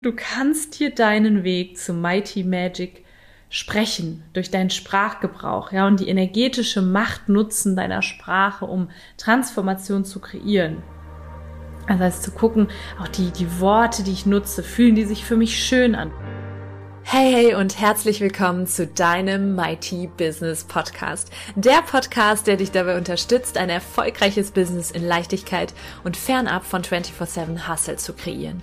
Du kannst dir deinen Weg zu Mighty Magic sprechen durch deinen Sprachgebrauch, ja, und die energetische Macht nutzen deiner Sprache, um Transformation zu kreieren. Das heißt, zu gucken, auch die, die Worte, die ich nutze, fühlen die sich für mich schön an. Hey, hey und herzlich willkommen zu deinem Mighty Business Podcast. Der Podcast, der dich dabei unterstützt, ein erfolgreiches Business in Leichtigkeit und fernab von 24-7 Hustle zu kreieren.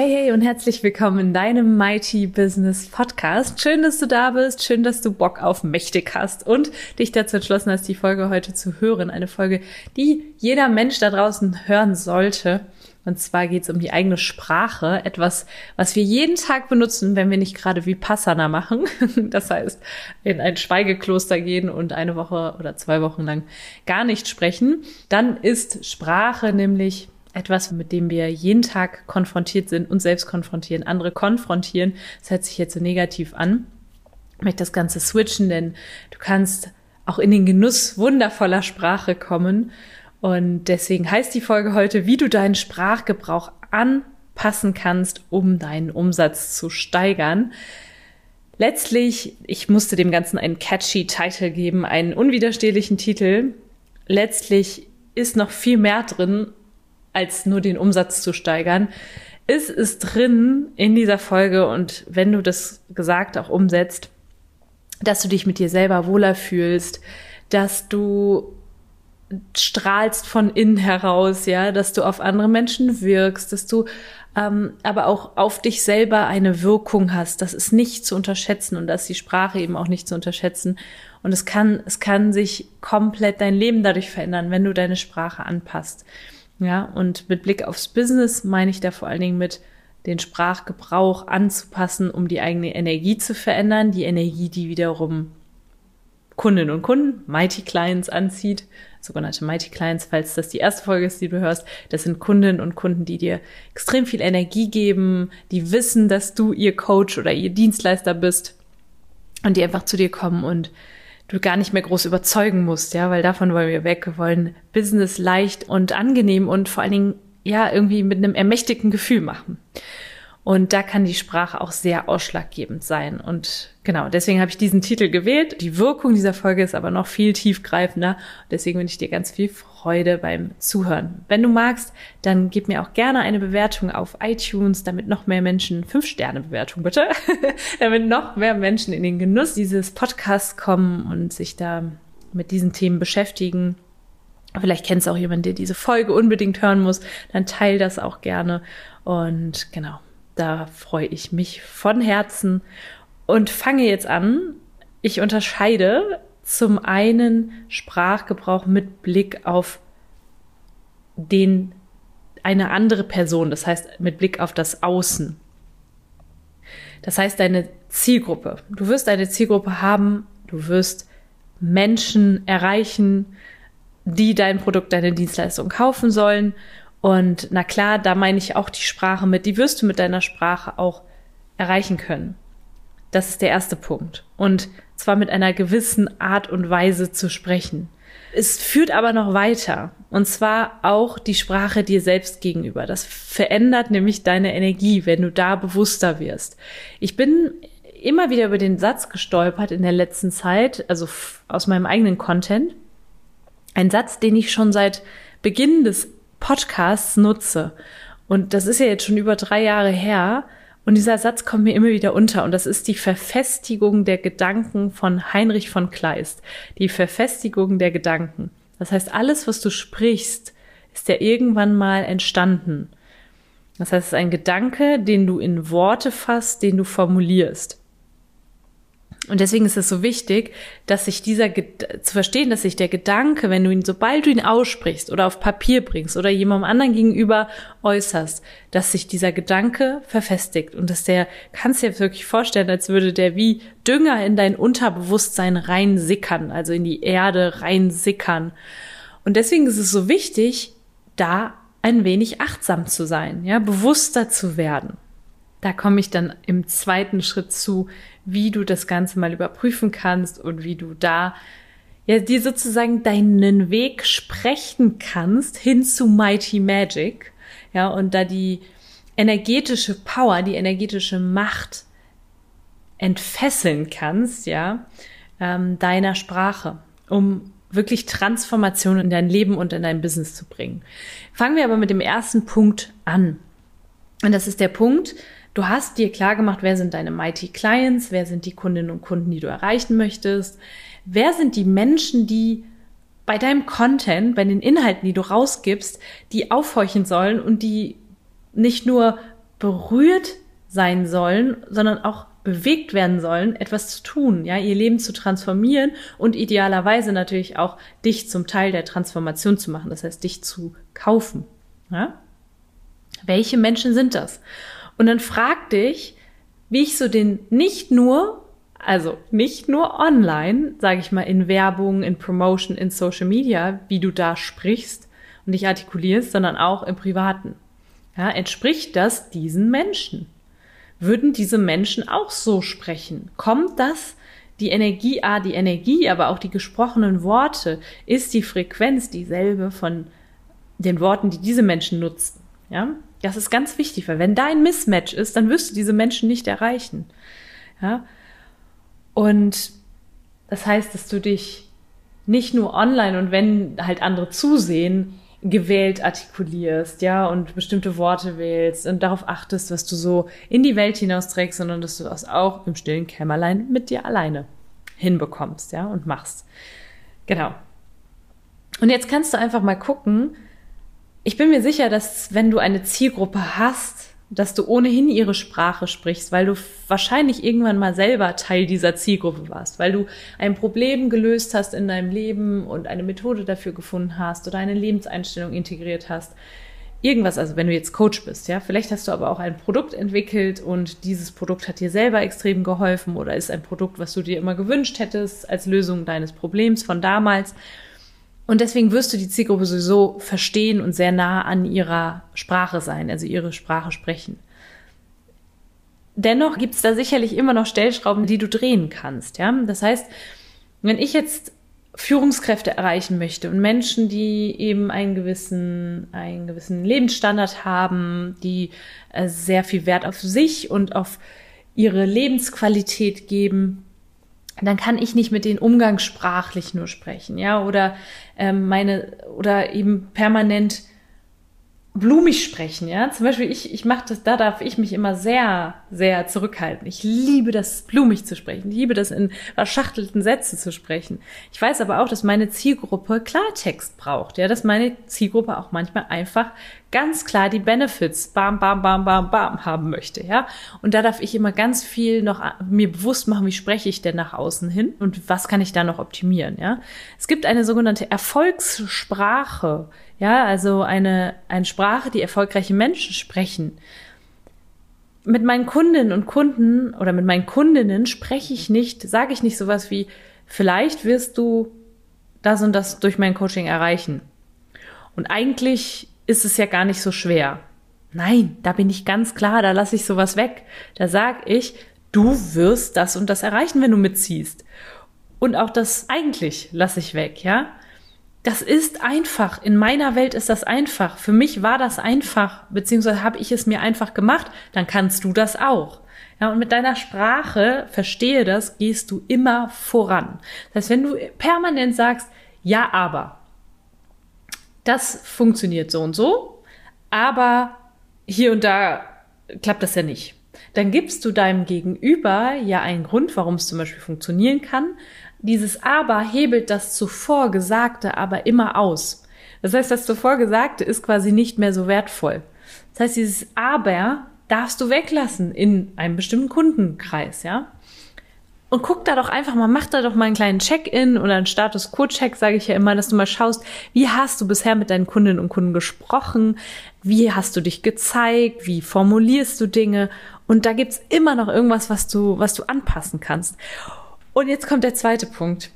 Hey, hey und herzlich willkommen in deinem Mighty Business Podcast. Schön, dass du da bist. Schön, dass du Bock auf mächtig hast und dich dazu entschlossen hast, die Folge heute zu hören. Eine Folge, die jeder Mensch da draußen hören sollte. Und zwar geht es um die eigene Sprache. Etwas, was wir jeden Tag benutzen, wenn wir nicht gerade wie Passana machen. Das heißt, in ein Schweigekloster gehen und eine Woche oder zwei Wochen lang gar nicht sprechen. Dann ist Sprache nämlich etwas, mit dem wir jeden Tag konfrontiert sind, uns selbst konfrontieren, andere konfrontieren. Das hört sich jetzt so negativ an. Ich möchte das Ganze switchen, denn du kannst auch in den Genuss wundervoller Sprache kommen. Und deswegen heißt die Folge heute, wie du deinen Sprachgebrauch anpassen kannst, um deinen Umsatz zu steigern. Letztlich, ich musste dem Ganzen einen catchy Titel geben, einen unwiderstehlichen Titel. Letztlich ist noch viel mehr drin, als nur den Umsatz zu steigern. Ist es drin in dieser Folge und wenn du das gesagt auch umsetzt, dass du dich mit dir selber wohler fühlst, dass du strahlst von innen heraus, ja, dass du auf andere Menschen wirkst, dass du ähm, aber auch auf dich selber eine Wirkung hast. Das ist nicht zu unterschätzen und das ist die Sprache eben auch nicht zu unterschätzen. Und es kann, es kann sich komplett dein Leben dadurch verändern, wenn du deine Sprache anpasst. Ja, und mit Blick aufs Business meine ich da vor allen Dingen mit den Sprachgebrauch anzupassen, um die eigene Energie zu verändern, die Energie, die wiederum Kundinnen und Kunden, Mighty Clients anzieht, sogenannte Mighty Clients, falls das die erste Folge ist, die du hörst, das sind Kundinnen und Kunden, die dir extrem viel Energie geben, die wissen, dass du ihr Coach oder ihr Dienstleister bist und die einfach zu dir kommen und du gar nicht mehr groß überzeugen musst, ja, weil davon wollen wir weg. Wir wollen Business leicht und angenehm und vor allen Dingen, ja, irgendwie mit einem ermächtigten Gefühl machen. Und da kann die Sprache auch sehr ausschlaggebend sein. Und genau, deswegen habe ich diesen Titel gewählt. Die Wirkung dieser Folge ist aber noch viel tiefgreifender. Deswegen wünsche ich dir ganz viel Freude beim Zuhören. Wenn du magst, dann gib mir auch gerne eine Bewertung auf iTunes, damit noch mehr Menschen, fünf Sterne Bewertung bitte, damit noch mehr Menschen in den Genuss dieses Podcasts kommen und sich da mit diesen Themen beschäftigen. Vielleicht kennst du auch jemanden, der diese Folge unbedingt hören muss. Dann teil das auch gerne. Und genau, da freue ich mich von Herzen und fange jetzt an. Ich unterscheide zum einen Sprachgebrauch mit Blick auf den eine andere Person, das heißt mit Blick auf das Außen. Das heißt deine Zielgruppe. Du wirst eine Zielgruppe haben, du wirst Menschen erreichen, die dein Produkt, deine Dienstleistung kaufen sollen und na klar, da meine ich auch die Sprache mit, die wirst du mit deiner Sprache auch erreichen können. Das ist der erste Punkt. Und zwar mit einer gewissen Art und Weise zu sprechen. Es führt aber noch weiter. Und zwar auch die Sprache dir selbst gegenüber. Das verändert nämlich deine Energie, wenn du da bewusster wirst. Ich bin immer wieder über den Satz gestolpert in der letzten Zeit, also aus meinem eigenen Content. Ein Satz, den ich schon seit Beginn des Podcasts nutze. Und das ist ja jetzt schon über drei Jahre her. Und dieser Satz kommt mir immer wieder unter. Und das ist die Verfestigung der Gedanken von Heinrich von Kleist. Die Verfestigung der Gedanken. Das heißt, alles, was du sprichst, ist ja irgendwann mal entstanden. Das heißt, es ist ein Gedanke, den du in Worte fasst, den du formulierst. Und deswegen ist es so wichtig, dass sich dieser, zu verstehen, dass sich der Gedanke, wenn du ihn, sobald du ihn aussprichst oder auf Papier bringst oder jemandem anderen gegenüber äußerst, dass sich dieser Gedanke verfestigt und dass der, kannst dir wirklich vorstellen, als würde der wie Dünger in dein Unterbewusstsein reinsickern, also in die Erde reinsickern. Und deswegen ist es so wichtig, da ein wenig achtsam zu sein, ja, bewusster zu werden. Da komme ich dann im zweiten Schritt zu, wie du das Ganze mal überprüfen kannst und wie du da ja dir sozusagen deinen Weg sprechen kannst hin zu Mighty Magic. Ja, und da die energetische Power, die energetische Macht entfesseln kannst, ja, ähm, deiner Sprache, um wirklich Transformation in dein Leben und in dein Business zu bringen. Fangen wir aber mit dem ersten Punkt an. Und das ist der Punkt, Du hast dir klar gemacht, wer sind deine Mighty Clients, wer sind die Kundinnen und Kunden, die du erreichen möchtest, wer sind die Menschen, die bei deinem Content, bei den Inhalten, die du rausgibst, die aufhorchen sollen und die nicht nur berührt sein sollen, sondern auch bewegt werden sollen, etwas zu tun, ja, ihr Leben zu transformieren und idealerweise natürlich auch dich zum Teil der Transformation zu machen, das heißt, dich zu kaufen, ja? Welche Menschen sind das? Und dann frag dich, wie ich so den nicht nur, also nicht nur online, sage ich mal, in Werbung, in Promotion, in Social Media, wie du da sprichst und dich artikulierst, sondern auch im Privaten. Ja, entspricht das diesen Menschen? Würden diese Menschen auch so sprechen? Kommt das die Energie, ah, die Energie, aber auch die gesprochenen Worte, ist die Frequenz dieselbe von den Worten, die diese Menschen nutzen? Ja, das ist ganz wichtig, weil wenn da ein Mismatch ist, dann wirst du diese Menschen nicht erreichen. Ja? Und das heißt, dass du dich nicht nur online und wenn halt andere zusehen, gewählt artikulierst, ja, und bestimmte Worte wählst und darauf achtest, was du so in die Welt hinausträgst, sondern dass du das auch im stillen Kämmerlein mit dir alleine hinbekommst, ja, und machst. Genau. Und jetzt kannst du einfach mal gucken, ich bin mir sicher, dass wenn du eine Zielgruppe hast, dass du ohnehin ihre Sprache sprichst, weil du wahrscheinlich irgendwann mal selber Teil dieser Zielgruppe warst, weil du ein Problem gelöst hast in deinem Leben und eine Methode dafür gefunden hast oder eine Lebenseinstellung integriert hast. Irgendwas, also wenn du jetzt Coach bist, ja, vielleicht hast du aber auch ein Produkt entwickelt und dieses Produkt hat dir selber extrem geholfen oder ist ein Produkt, was du dir immer gewünscht hättest als Lösung deines Problems von damals und deswegen wirst du die Zielgruppe sowieso verstehen und sehr nah an ihrer Sprache sein, also ihre Sprache sprechen. Dennoch gibt es da sicherlich immer noch Stellschrauben, die du drehen kannst. Ja? Das heißt, wenn ich jetzt Führungskräfte erreichen möchte und Menschen, die eben einen gewissen, einen gewissen Lebensstandard haben, die äh, sehr viel Wert auf sich und auf ihre Lebensqualität geben, dann kann ich nicht mit denen umgangssprachlich nur sprechen, ja, oder ähm, meine oder eben permanent blumig sprechen, ja. Zum Beispiel ich, ich mache das, da darf ich mich immer sehr, sehr zurückhalten. Ich liebe das, blumig zu sprechen. Ich liebe das, in verschachtelten Sätzen zu sprechen. Ich weiß aber auch, dass meine Zielgruppe Klartext braucht, ja, dass meine Zielgruppe auch manchmal einfach ganz klar die Benefits, bam, bam, bam, bam, bam, haben möchte, ja. Und da darf ich immer ganz viel noch mir bewusst machen, wie spreche ich denn nach außen hin und was kann ich da noch optimieren, ja. Es gibt eine sogenannte Erfolgssprache, ja, also eine, eine Sprache, die erfolgreiche Menschen sprechen. Mit meinen Kundinnen und Kunden oder mit meinen Kundinnen spreche ich nicht, sage ich nicht sowas wie, vielleicht wirst du das und das durch mein Coaching erreichen. Und eigentlich ist es ja gar nicht so schwer. Nein, da bin ich ganz klar, da lasse ich sowas weg. Da sag ich, du wirst das und das erreichen, wenn du mitziehst. Und auch das eigentlich lasse ich weg, ja? Das ist einfach. In meiner Welt ist das einfach. Für mich war das einfach, beziehungsweise habe ich es mir einfach gemacht. Dann kannst du das auch. Ja, und mit deiner Sprache, verstehe das, gehst du immer voran. Das heißt, wenn du permanent sagst, ja, aber, das funktioniert so und so, aber hier und da klappt das ja nicht. Dann gibst du deinem Gegenüber ja einen Grund, warum es zum Beispiel funktionieren kann. Dieses aber hebelt das zuvor Gesagte aber immer aus. Das heißt, das zuvor Gesagte ist quasi nicht mehr so wertvoll. Das heißt, dieses aber darfst du weglassen in einem bestimmten Kundenkreis, ja. Und guck da doch einfach mal, mach da doch mal einen kleinen Check-in oder einen Status Quo-Check, sage ich ja immer, dass du mal schaust, wie hast du bisher mit deinen Kundinnen und Kunden gesprochen, wie hast du dich gezeigt, wie formulierst du Dinge und da gibt's immer noch irgendwas, was du, was du anpassen kannst. Und jetzt kommt der zweite Punkt.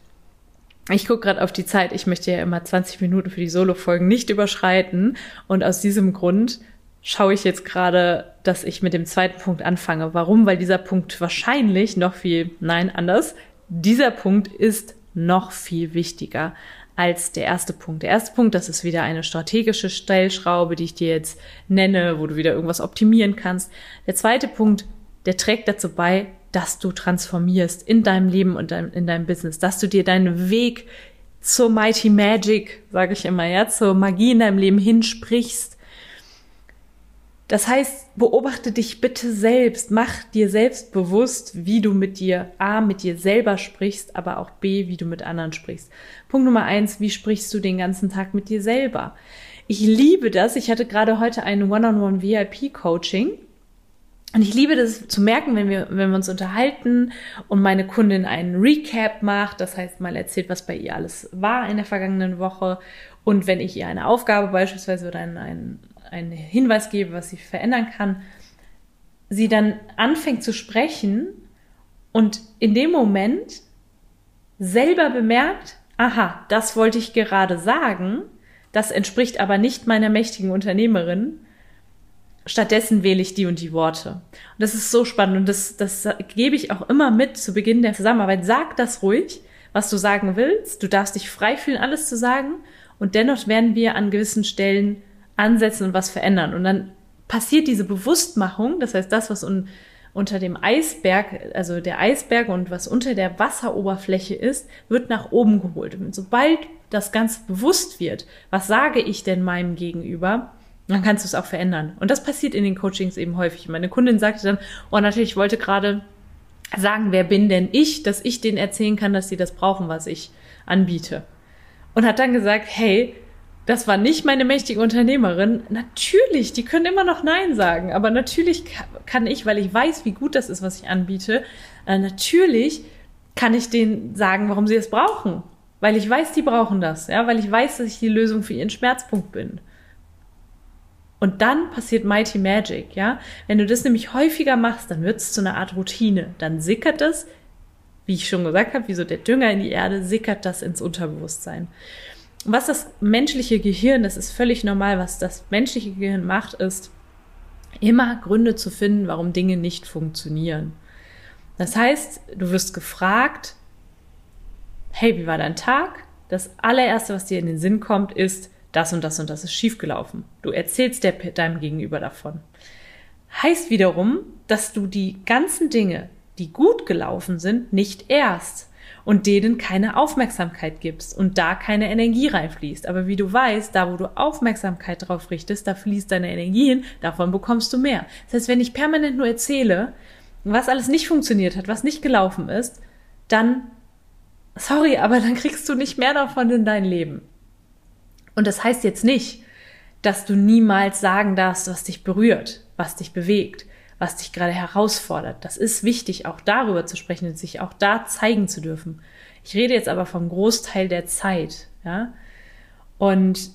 Ich gucke gerade auf die Zeit. Ich möchte ja immer 20 Minuten für die Solo-Folgen nicht überschreiten. Und aus diesem Grund schaue ich jetzt gerade, dass ich mit dem zweiten Punkt anfange. Warum? Weil dieser Punkt wahrscheinlich noch viel, nein, anders. Dieser Punkt ist noch viel wichtiger als der erste Punkt. Der erste Punkt, das ist wieder eine strategische Stellschraube, die ich dir jetzt nenne, wo du wieder irgendwas optimieren kannst. Der zweite Punkt, der trägt dazu bei, dass du transformierst in deinem Leben und in deinem Business, dass du dir deinen Weg zur Mighty Magic, sage ich immer, ja, zur Magie in deinem Leben hinsprichst, das heißt, beobachte dich bitte selbst, mach dir selbst bewusst, wie du mit dir A, mit dir selber sprichst, aber auch B, wie du mit anderen sprichst. Punkt Nummer eins, wie sprichst du den ganzen Tag mit dir selber? Ich liebe das. Ich hatte gerade heute ein One-on-One VIP-Coaching. Und ich liebe das zu merken, wenn wir, wenn wir uns unterhalten und meine Kundin einen Recap macht, das heißt mal erzählt, was bei ihr alles war in der vergangenen Woche. Und wenn ich ihr eine Aufgabe beispielsweise oder einen, einen einen Hinweis gebe, was sie verändern kann, sie dann anfängt zu sprechen und in dem Moment selber bemerkt, aha, das wollte ich gerade sagen, das entspricht aber nicht meiner mächtigen Unternehmerin. Stattdessen wähle ich die und die Worte. Und das ist so spannend und das, das gebe ich auch immer mit zu Beginn der Zusammenarbeit. Sag das ruhig, was du sagen willst. Du darfst dich frei fühlen, alles zu sagen. Und dennoch werden wir an gewissen Stellen ansetzen und was verändern. Und dann passiert diese Bewusstmachung, das heißt, das, was un unter dem Eisberg, also der Eisberg und was unter der Wasseroberfläche ist, wird nach oben geholt. Und sobald das Ganze bewusst wird, was sage ich denn meinem Gegenüber, dann kannst du es auch verändern. Und das passiert in den Coachings eben häufig. Meine Kundin sagte dann, oh natürlich, ich wollte gerade sagen, wer bin denn ich, dass ich denen erzählen kann, dass sie das brauchen, was ich anbiete. Und hat dann gesagt, hey, das war nicht meine mächtige Unternehmerin. Natürlich, die können immer noch Nein sagen, aber natürlich kann ich, weil ich weiß, wie gut das ist, was ich anbiete, äh, natürlich kann ich denen sagen, warum sie es brauchen. Weil ich weiß, die brauchen das, ja, weil ich weiß, dass ich die Lösung für ihren Schmerzpunkt bin. Und dann passiert Mighty Magic, ja. Wenn du das nämlich häufiger machst, dann wird es zu einer Art Routine. Dann sickert es, wie ich schon gesagt habe, wie so der Dünger in die Erde, sickert das ins Unterbewusstsein was das menschliche Gehirn, das ist völlig normal, was das menschliche Gehirn macht, ist immer Gründe zu finden, warum Dinge nicht funktionieren. Das heißt, du wirst gefragt, hey, wie war dein Tag? Das allererste, was dir in den Sinn kommt, ist, das und das und das ist schiefgelaufen. Du erzählst der, deinem Gegenüber davon. Heißt wiederum, dass du die ganzen Dinge, die gut gelaufen sind, nicht erst, und denen keine Aufmerksamkeit gibst und da keine Energie reinfließt. Aber wie du weißt, da wo du Aufmerksamkeit drauf richtest, da fließt deine Energie hin, davon bekommst du mehr. Das heißt, wenn ich permanent nur erzähle, was alles nicht funktioniert hat, was nicht gelaufen ist, dann, sorry, aber dann kriegst du nicht mehr davon in dein Leben. Und das heißt jetzt nicht, dass du niemals sagen darfst, was dich berührt, was dich bewegt was dich gerade herausfordert. Das ist wichtig, auch darüber zu sprechen und sich auch da zeigen zu dürfen. Ich rede jetzt aber vom Großteil der Zeit, ja. Und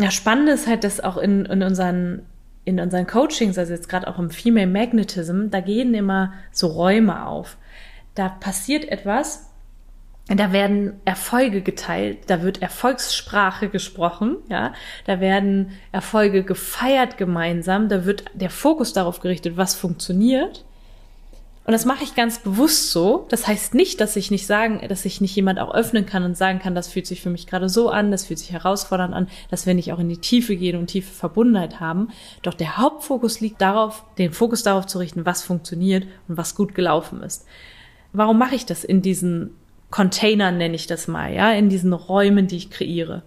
ja, spannend ist halt, dass auch in, in unseren in unseren Coachings, also jetzt gerade auch im Female Magnetism, da gehen immer so Räume auf. Da passiert etwas, da werden Erfolge geteilt, da wird Erfolgssprache gesprochen, ja, da werden Erfolge gefeiert gemeinsam, da wird der Fokus darauf gerichtet, was funktioniert. Und das mache ich ganz bewusst so. Das heißt nicht, dass ich nicht sagen, dass ich nicht jemand auch öffnen kann und sagen kann, das fühlt sich für mich gerade so an, das fühlt sich herausfordernd an, dass wir nicht auch in die Tiefe gehen und tiefe Verbundenheit haben. Doch der Hauptfokus liegt darauf, den Fokus darauf zu richten, was funktioniert und was gut gelaufen ist. Warum mache ich das in diesen Containern nenne ich das mal, ja, in diesen Räumen, die ich kreiere.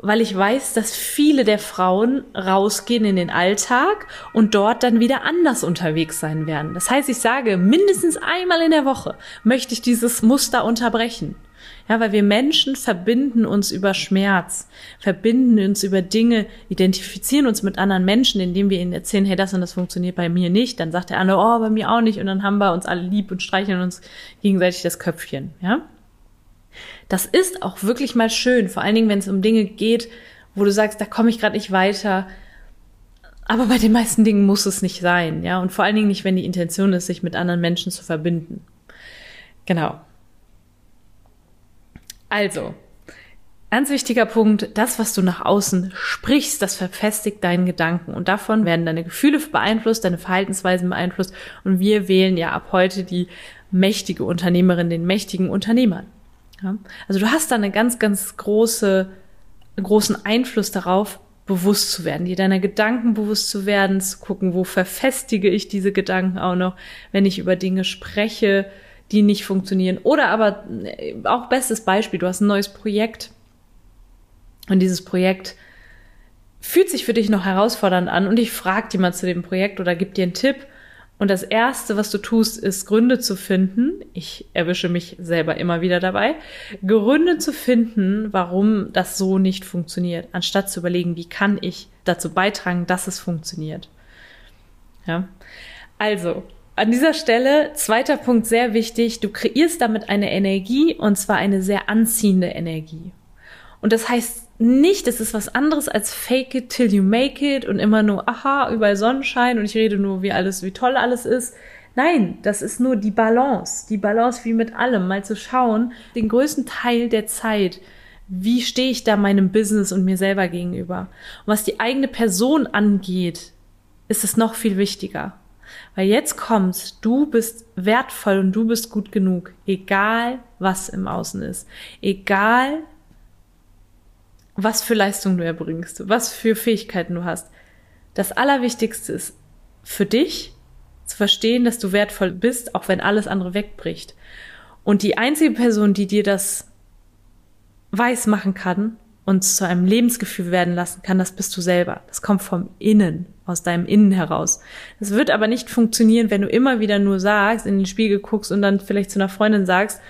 Weil ich weiß, dass viele der Frauen rausgehen in den Alltag und dort dann wieder anders unterwegs sein werden. Das heißt, ich sage, mindestens einmal in der Woche möchte ich dieses Muster unterbrechen. Ja, weil wir Menschen verbinden uns über Schmerz, verbinden uns über Dinge, identifizieren uns mit anderen Menschen, indem wir ihnen erzählen, hey, das und das funktioniert bei mir nicht. Dann sagt der andere, oh, bei mir auch nicht. Und dann haben wir uns alle lieb und streicheln uns gegenseitig das Köpfchen, ja. Das ist auch wirklich mal schön, vor allen Dingen, wenn es um Dinge geht, wo du sagst, da komme ich gerade nicht weiter. Aber bei den meisten Dingen muss es nicht sein, ja. Und vor allen Dingen nicht, wenn die Intention ist, sich mit anderen Menschen zu verbinden. Genau. Also, ganz wichtiger Punkt, das, was du nach außen sprichst, das verfestigt deinen Gedanken. Und davon werden deine Gefühle beeinflusst, deine Verhaltensweisen beeinflusst. Und wir wählen ja ab heute die mächtige Unternehmerin, den mächtigen Unternehmer. Ja? Also du hast da eine ganz, ganz große, großen Einfluss darauf, bewusst zu werden, dir deiner Gedanken bewusst zu werden, zu gucken, wo verfestige ich diese Gedanken auch noch, wenn ich über Dinge spreche, die nicht funktionieren. Oder aber äh, auch bestes Beispiel, du hast ein neues Projekt und dieses Projekt fühlt sich für dich noch herausfordernd an und ich frage mal zu dem Projekt oder gib dir einen Tipp. Und das Erste, was du tust, ist Gründe zu finden. Ich erwische mich selber immer wieder dabei. Gründe zu finden, warum das so nicht funktioniert, anstatt zu überlegen, wie kann ich dazu beitragen, dass es funktioniert. Ja. Also, an dieser Stelle, zweiter Punkt, sehr wichtig, du kreierst damit eine Energie und zwar eine sehr anziehende Energie. Und das heißt nicht, es ist was anderes als fake it till you make it und immer nur, aha, überall Sonnenschein und ich rede nur, wie alles, wie toll alles ist. Nein, das ist nur die Balance. Die Balance wie mit allem. Mal zu schauen, den größten Teil der Zeit, wie stehe ich da meinem Business und mir selber gegenüber. Und was die eigene Person angeht, ist es noch viel wichtiger. Weil jetzt kommt's, du bist wertvoll und du bist gut genug, egal was im Außen ist. Egal, was für Leistung du erbringst, was für Fähigkeiten du hast. Das Allerwichtigste ist für dich zu verstehen, dass du wertvoll bist, auch wenn alles andere wegbricht. Und die einzige Person, die dir das weiß machen kann und zu einem Lebensgefühl werden lassen kann, das bist du selber. Das kommt vom Innen aus deinem Innen heraus. Das wird aber nicht funktionieren, wenn du immer wieder nur sagst, in den Spiegel guckst und dann vielleicht zu einer Freundin sagst,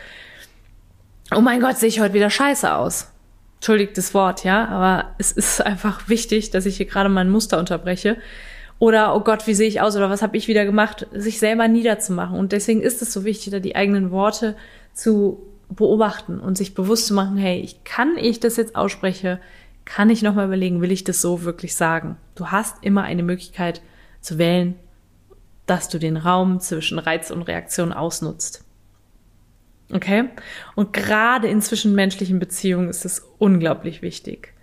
oh mein Gott, sehe ich heute wieder scheiße aus. Entschuldigt das Wort, ja, aber es ist einfach wichtig, dass ich hier gerade mein Muster unterbreche. Oder, oh Gott, wie sehe ich aus oder was habe ich wieder gemacht, sich selber niederzumachen. Und deswegen ist es so wichtig, da die eigenen Worte zu beobachten und sich bewusst zu machen, hey, ich kann ich das jetzt ausspreche, kann ich nochmal überlegen, will ich das so wirklich sagen? Du hast immer eine Möglichkeit zu wählen, dass du den Raum zwischen Reiz und Reaktion ausnutzt. Okay? Und gerade in zwischenmenschlichen Beziehungen ist es unglaublich wichtig.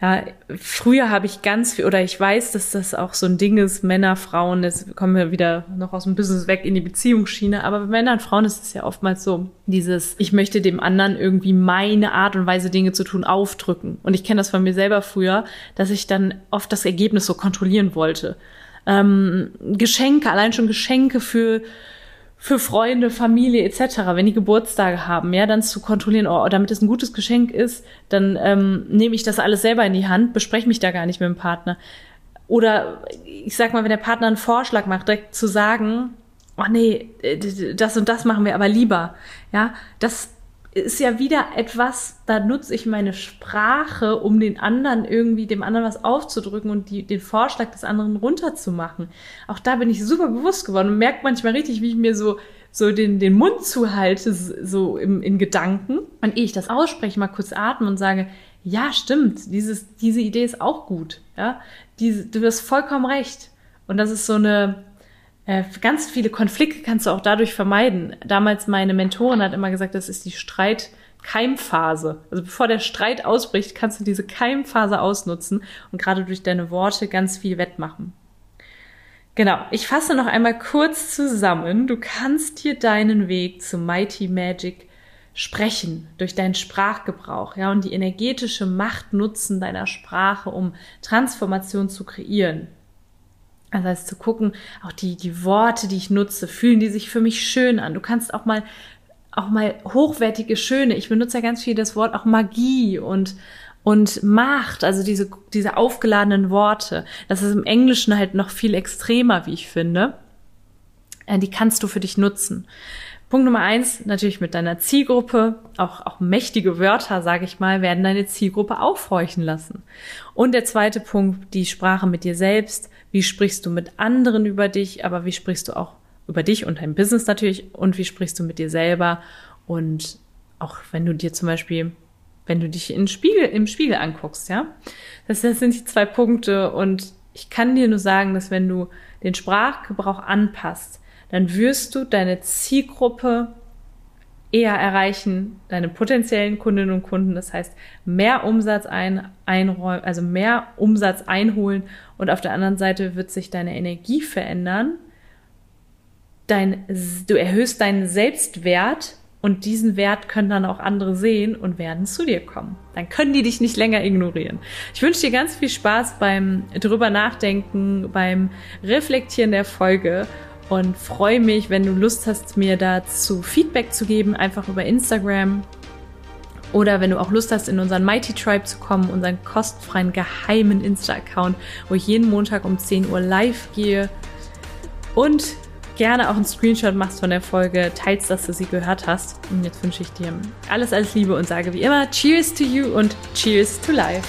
Ja, früher habe ich ganz viel, oder ich weiß, dass das auch so ein Ding ist, Männer, Frauen, jetzt kommen wir wieder noch aus dem Business weg in die Beziehungsschiene, aber bei Männern und Frauen ist es ja oftmals so, dieses, ich möchte dem anderen irgendwie meine Art und Weise Dinge zu tun aufdrücken. Und ich kenne das von mir selber früher, dass ich dann oft das Ergebnis so kontrollieren wollte. Ähm, Geschenke, allein schon Geschenke für für Freunde, Familie etc., wenn die Geburtstage haben, ja, dann zu kontrollieren, oh, damit es ein gutes Geschenk ist, dann ähm, nehme ich das alles selber in die Hand, bespreche mich da gar nicht mit dem Partner. Oder ich sag mal, wenn der Partner einen Vorschlag macht, direkt zu sagen, oh nee, das und das machen wir aber lieber, ja, das ist ja wieder etwas, da nutze ich meine Sprache, um den anderen irgendwie, dem anderen was aufzudrücken und die, den Vorschlag des anderen runterzumachen. Auch da bin ich super bewusst geworden und merke manchmal richtig, wie ich mir so, so den, den Mund zuhalte, so im, in Gedanken. Und ehe ich das ausspreche, mal kurz atmen und sage, ja, stimmt, dieses, diese Idee ist auch gut, ja. Diese, du hast vollkommen recht. Und das ist so eine, äh, ganz viele Konflikte kannst du auch dadurch vermeiden. Damals meine Mentorin hat immer gesagt, das ist die Streit-Keimphase. Also bevor der Streit ausbricht, kannst du diese Keimphase ausnutzen und gerade durch deine Worte ganz viel wettmachen. Genau, ich fasse noch einmal kurz zusammen. Du kannst dir deinen Weg zu Mighty Magic sprechen durch deinen Sprachgebrauch, ja, und die energetische Macht nutzen deiner Sprache, um Transformation zu kreieren. Also heißt zu gucken, auch die, die Worte, die ich nutze, fühlen die sich für mich schön an. Du kannst auch mal, auch mal hochwertige, schöne, ich benutze ja ganz viel das Wort auch Magie und, und Macht, also diese, diese aufgeladenen Worte. Das ist im Englischen halt noch viel extremer, wie ich finde. äh, die kannst du für dich nutzen. Punkt Nummer eins, natürlich mit deiner Zielgruppe, auch, auch mächtige Wörter, sage ich mal, werden deine Zielgruppe aufhorchen lassen. Und der zweite Punkt, die Sprache mit dir selbst. Wie sprichst du mit anderen über dich, aber wie sprichst du auch über dich und dein Business natürlich und wie sprichst du mit dir selber und auch wenn du dir zum Beispiel, wenn du dich im Spiegel, im Spiegel anguckst, ja. Das, das sind die zwei Punkte und ich kann dir nur sagen, dass wenn du den Sprachgebrauch anpasst, dann wirst du deine Zielgruppe eher erreichen, deine potenziellen Kundinnen und Kunden, das heißt mehr Umsatz ein, einräumen, also mehr Umsatz einholen und auf der anderen Seite wird sich deine Energie verändern. Dein, du erhöhst deinen Selbstwert und diesen Wert können dann auch andere sehen und werden zu dir kommen. Dann können die dich nicht länger ignorieren. Ich wünsche dir ganz viel Spaß beim drüber nachdenken, beim Reflektieren der Folge und freue mich, wenn du Lust hast, mir dazu Feedback zu geben, einfach über Instagram. Oder wenn du auch Lust hast, in unseren Mighty Tribe zu kommen, unseren kostenfreien geheimen Insta-Account, wo ich jeden Montag um 10 Uhr live gehe. Und gerne auch einen Screenshot machst von der Folge, teilst, dass du sie gehört hast. Und jetzt wünsche ich dir alles, alles Liebe und sage wie immer Cheers to you und Cheers to life.